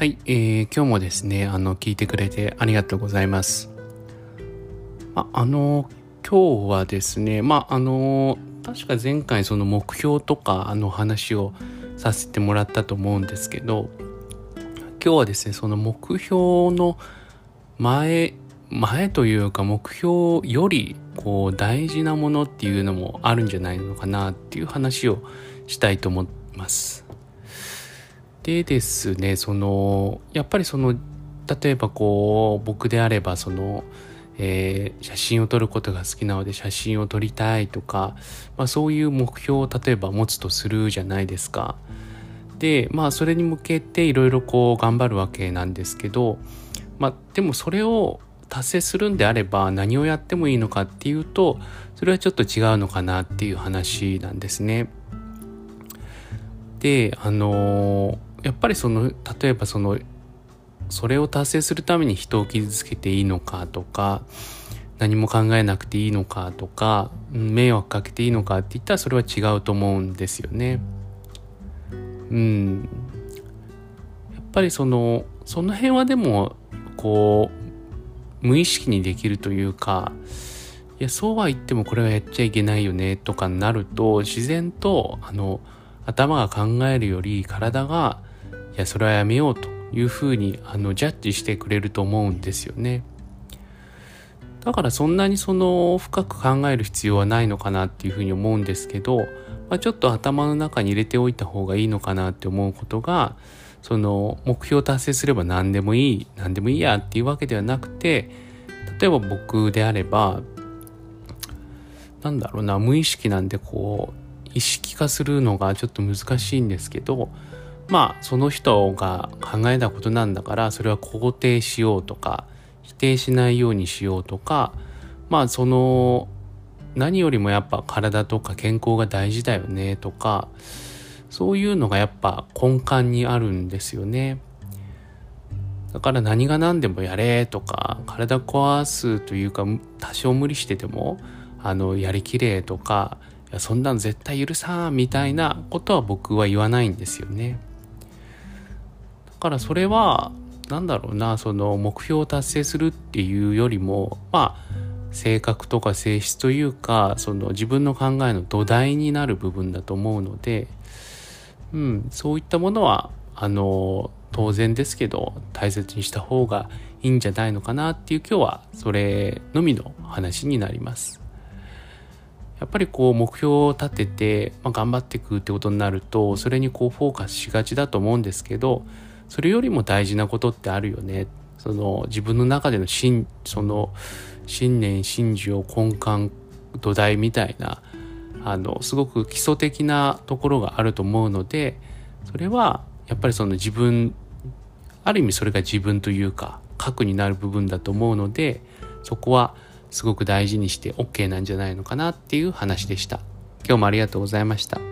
はい、えー、今日もですね、あの、聞いてくれてありがとうございます。ああの、今日はですね、まあ、あの、確か前回その目標とか、あの話をさせてもらったと思うんですけど、今日はですね、その目標の前、前というか目標よりこう大事なものっていうのもあるんじゃないのかなっていう話をしたいと思います。でですねそのやっぱりその例えばこう僕であればその、えー、写真を撮ることが好きなので写真を撮りたいとか、まあ、そういう目標を例えば持つとするじゃないですか。でまあそれに向けていろいろこう頑張るわけなんですけど、まあ、でもそれを達成するんであれば何をやってもいいのかっていうとそれはちょっと違うのかなっていう話なんですね。であのやっぱりその例えばそのそれを達成するために人を傷つけていいのかとか何も考えなくていいのかとか迷惑かけていいのかって言ったらそれは違うと思うんですよね。うん、やっぱりそのその辺はでもこう無意識にできるというかいやそうは言ってもこれはやっちゃいけないよねとかになると自然とあの頭が考えるより体がいやそれはやめようというふうにあのジャッジしてくれると思うんですよね。だからそんなにその深く考える必要はないのかなっていうふうに思うんですけど、まあ、ちょっと頭の中に入れておいた方がいいのかなって思うことがその目標達成すれば何でもいい何でもいいやっていうわけではなくて例えば僕であればなんだろうな無意識なんでこう意識化するのがちょっと難しいんですけどまあその人が考えたことなんだからそれは肯定しようとか否定しないようにしようとかまあその何よりもやっぱ体とか健康が大事だよねとかそういうのがやっぱ根幹にあるんですよね。だから何が何でもやれとか体壊すというか多少無理しててもあのやりきれとかそんなの絶対許さんみたいなことは僕は言わないんですよね。からそれは何だろうなその目標を達成するっていうよりもまあ性格とか性質というかその自分の考えの土台になる部分だと思うので、うん、そういったものはあの当然ですけど大切にした方がいいんじゃないのかなっていう今日はそれのみの話になります。やっぱりこう目標を立てて、まあ、頑張っていくってことになるとそれにこうフォーカスしがちだと思うんですけどそれよりも大事なことってあるよねその自分の中での信その信念信条根幹土台みたいなあのすごく基礎的なところがあると思うのでそれはやっぱりその自分ある意味それが自分というか核になる部分だと思うのでそこはすごく大事にして OK なんじゃないのかなっていう話でした。今日もありがとうございました。